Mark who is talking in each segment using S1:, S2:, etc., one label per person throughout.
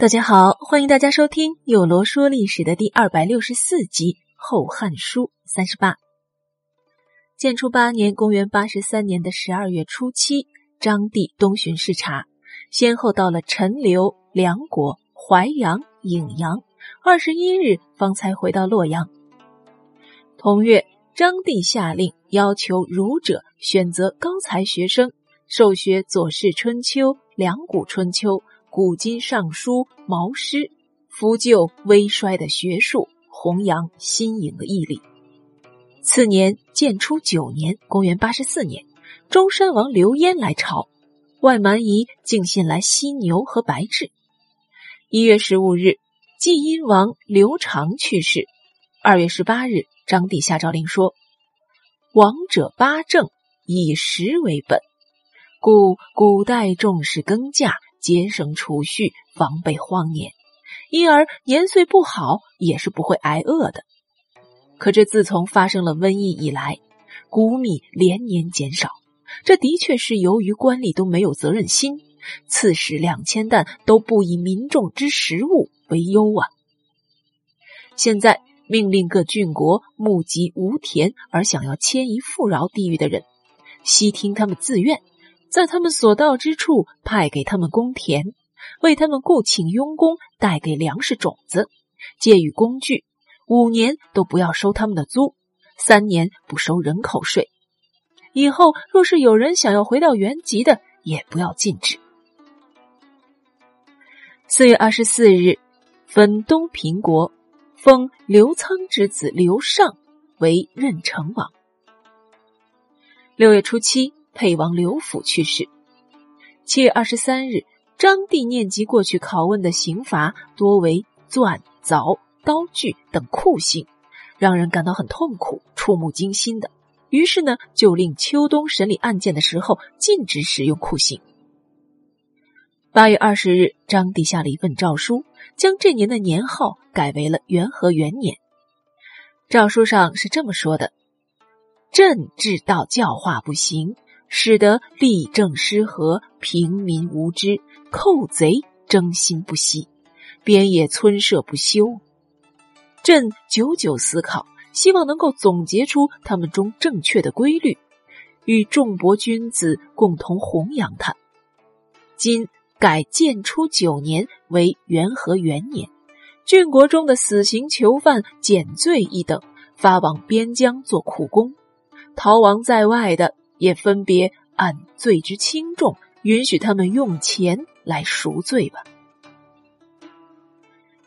S1: 大家好，欢迎大家收听《有罗说历史》的第二百六十四集《后汉书》三十八。建初八年（公元八十三年）的十二月初七，张帝东巡视察，先后到了陈留、梁国、淮阳、颍阳，二十一日方才回到洛阳。同月，张帝下令要求儒者选择高才学生，授学《左氏春秋》《两股春秋》。古今尚书、毛诗，扶救微衰的学术，弘扬新颖的毅力。次年建初九年（公元八十四年），中山王刘焉来朝，外蛮夷竟信来犀牛和白雉。一月十五日，晋阴王刘长去世。二月十八日，张帝下诏令说：“王者八政，以食为本，故古代重视耕稼。”节省储蓄，防备荒年，因而年岁不好也是不会挨饿的。可这自从发生了瘟疫以来，谷米连年减少，这的确是由于官吏都没有责任心，刺史两千担都不以民众之食物为忧啊！现在命令各郡国募集无田而想要迁移富饶地域的人，悉听他们自愿。在他们所到之处，派给他们公田，为他们雇请佣工，带给粮食种子，借予工具，五年都不要收他们的租，三年不收人口税。以后若是有人想要回到原籍的，也不要禁止。四月二十四日，分东平国，封刘仓之子刘尚为任城王。六月初七。沛王刘府去世。七月二十三日，张帝念及过去拷问的刑罚多为钻、凿、刀具等酷刑，让人感到很痛苦、触目惊心的。于是呢，就令秋冬审理案件的时候禁止使用酷刑。八月二十日，张帝下了一份诏书，将这年的年号改为了元和元年。诏书上是这么说的：“朕治道教化不行。”使得吏政失和，平民无知，寇贼争心不息，边野村舍不休。朕久久思考，希望能够总结出他们中正确的规律，与众伯君子共同弘扬它。今改建初九年为元和元年，郡国中的死刑囚犯减罪一等，发往边疆做苦工；逃亡在外的。也分别按罪之轻重，允许他们用钱来赎罪吧。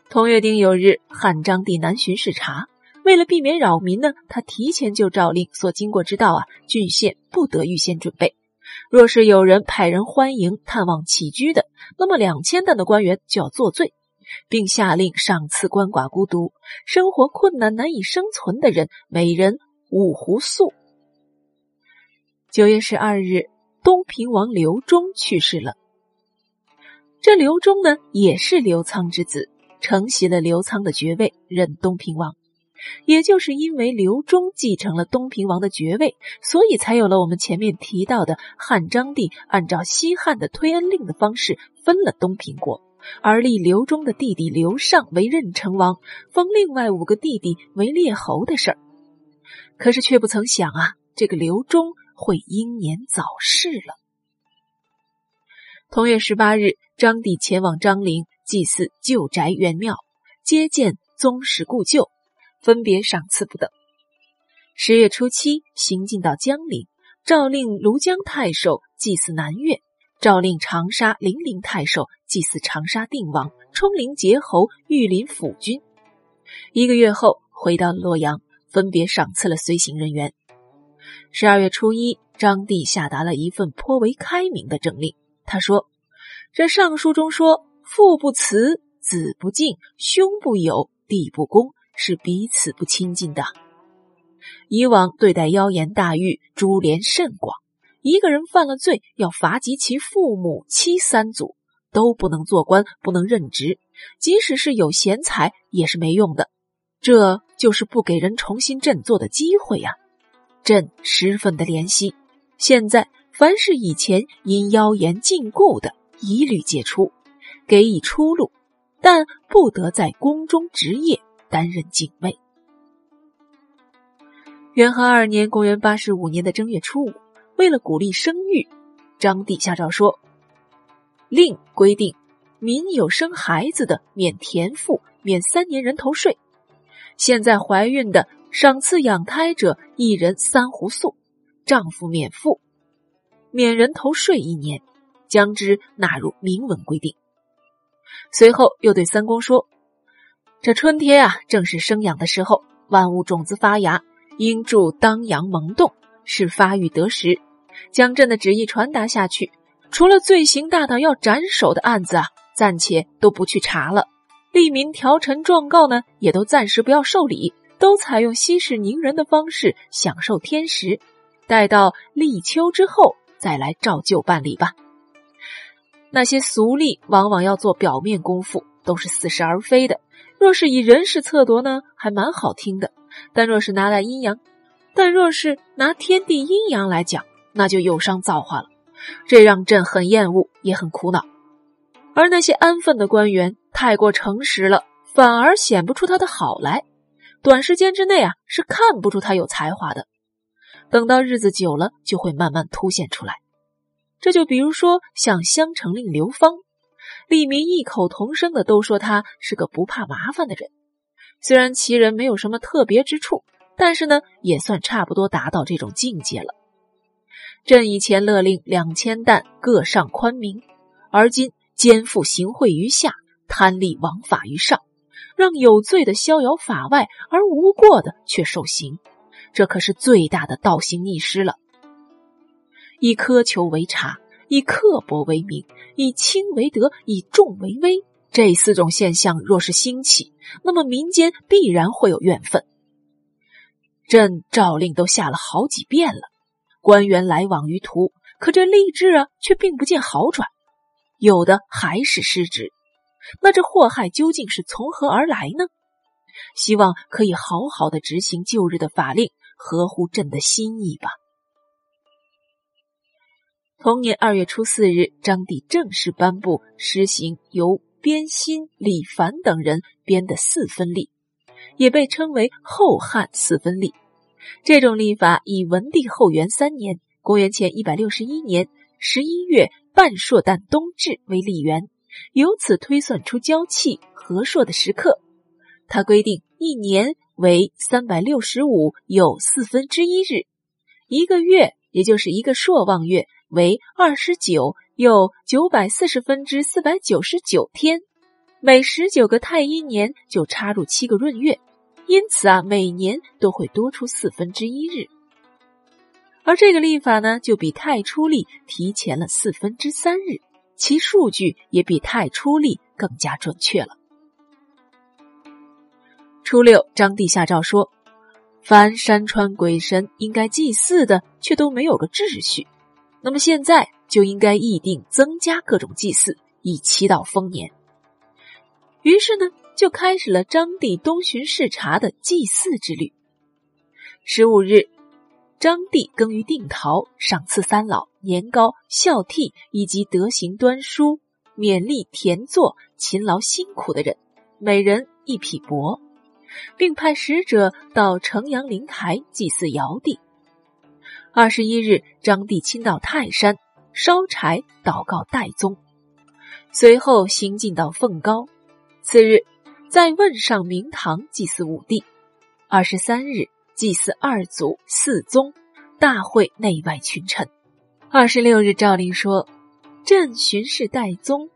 S1: 同月丁酉日，汉章帝南巡视察，为了避免扰民呢，他提前就诏令所经过之道啊，郡县不得预先准备。若是有人派人欢迎探望起居的，那么两千担的官员就要作罪，并下令赏赐鳏寡孤独、生活困难难以生存的人每人五壶粟。九月十二日，东平王刘忠去世了。这刘忠呢，也是刘仓之子，承袭了刘仓的爵位，任东平王。也就是因为刘忠继承了东平王的爵位，所以才有了我们前面提到的汉章帝按照西汉的推恩令的方式分了东平国，而立刘忠的弟弟刘尚为任城王，封另外五个弟弟为列侯的事儿。可是却不曾想啊，这个刘忠。会英年早逝了。同月十八日，张帝前往张陵祭祀旧宅元庙，接见宗室故旧，分别赏赐不等。十月初七，行进到江陵，诏令庐江太守祭祀南岳，诏令长沙零陵太守祭祀长沙定王、冲陵节侯、御林府君。一个月后，回到洛阳，分别赏赐了随行人员。十二月初一，张帝下达了一份颇为开明的政令。他说：“这上书中说，父不慈，子不敬，兄不友，弟不恭，是彼此不亲近的。以往对待妖言大狱，株连甚广。一个人犯了罪，要罚及其父母妻三祖，都不能做官，不能任职，即使是有贤才，也是没用的。这就是不给人重新振作的机会呀。”朕十分的怜惜，现在凡是以前因妖言禁锢的，一律解除，给以出路。但不得在宫中职业，担任警卫。元和二年（公元815年）的正月初五，为了鼓励生育，张帝下诏说：“令规定，民有生孩子的，免田赋，免三年人头税。现在怀孕的，赏赐养胎者一人三壶粟，丈夫免赋，免人头税一年，将之纳入明文规定。”随后又对三公说：“这春天啊，正是生养的时候，万物种子发芽。”应助当阳萌动，是发育得时，将朕的旨意传达下去。除了罪行大到要斩首的案子啊，暂且都不去查了。利民条陈状告呢，也都暂时不要受理，都采用息事宁人的方式享受天时。待到立秋之后再来照旧办理吧。那些俗吏往往要做表面功夫，都是似是而非的。若是以人事测夺呢，还蛮好听的。但若是拿来阴阳，但若是拿天地阴阳来讲，那就有伤造化了。这让朕很厌恶，也很苦恼。而那些安分的官员太过诚实了，反而显不出他的好来。短时间之内啊，是看不出他有才华的。等到日子久了，就会慢慢凸显出来。这就比如说像襄城令刘芳，李民异口同声的都说他是个不怕麻烦的人。虽然其人没有什么特别之处，但是呢，也算差不多达到这种境界了。朕以前勒令两千担各上宽民，而今肩负行贿于下，贪利枉法于上，让有罪的逍遥法外，而无过的却受刑，这可是最大的倒行逆施了。以苛求为察，以刻薄为名，以轻为德，以重为威。这四种现象若是兴起，那么民间必然会有怨愤。朕诏令都下了好几遍了，官员来往于途，可这吏治啊却并不见好转，有的还是失职。那这祸害究竟是从何而来呢？希望可以好好的执行旧日的法令，合乎朕的心意吧。同年二月初四日，张帝正式颁布施行由。边辛、李凡等人编的四分历，也被称为后汉四分历。这种历法以文帝后元三年（公元前一百六十一年）十一月半朔旦冬至为历元，由此推算出交气和朔的时刻。它规定一年为三百六十五有四分之一日，一个月也就是一个朔望月为二十九。有九百四十分之四百九十九天，每十九个太阴年就插入七个闰月，因此啊，每年都会多出四分之一日。而这个历法呢，就比太初历提前了四分之三日，其数据也比太初历更加准确了。初六，张帝下诏说，凡山川鬼神应该祭祀的，却都没有个秩序。那么现在。就应该议定增加各种祭祀，以祈祷丰年。于是呢，就开始了张帝东巡视察的祭祀之旅。十五日，张帝耕于定陶，赏赐三老年高、孝悌以及德行端淑、勉励田作、勤劳辛苦的人，每人一匹帛，并派使者到城阳灵台祭祀尧帝。二十一日，张帝亲到泰山。烧柴祷告代宗，随后行进到凤高。次日，在问上明堂祭祀武帝。二十三日，祭祀二祖、四宗，大会内外群臣。二十六日，诏令说：朕巡视代宗，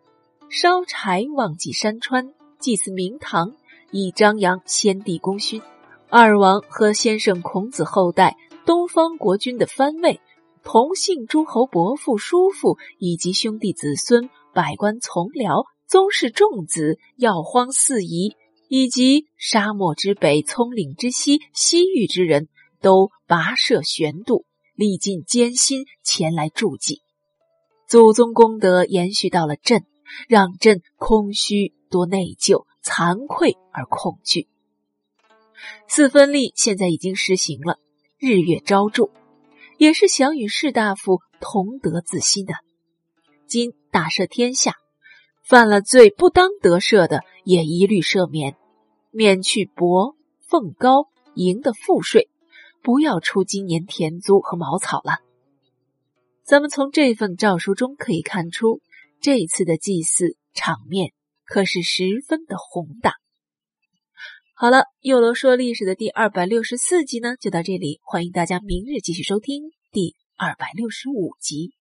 S1: 烧柴忘祭山川，祭祀明堂，以张扬先帝功勋。二王和先生孔子后代东方国君的藩位。同姓诸侯伯父、叔父以及兄弟子孙、百官从僚、宗室众子、药荒四夷，以及沙漠之北、葱岭之西、西域之人都跋涉悬渡，历尽艰辛前来助祭。祖宗功德延续到了朕，让朕空虚、多内疚、惭愧而恐惧。四分利现在已经实行了，日月昭著。也是想与士大夫同得自心的。今大赦天下，犯了罪不当得赦的，也一律赦免，免去伯、凤高、银的赋税，不要出今年田租和茅草了。咱们从这份诏书中可以看出，这一次的祭祀场面可是十分的宏大。好了，又罗说历史的第二百六十四集呢，就到这里，欢迎大家明日继续收听第二百六十五集。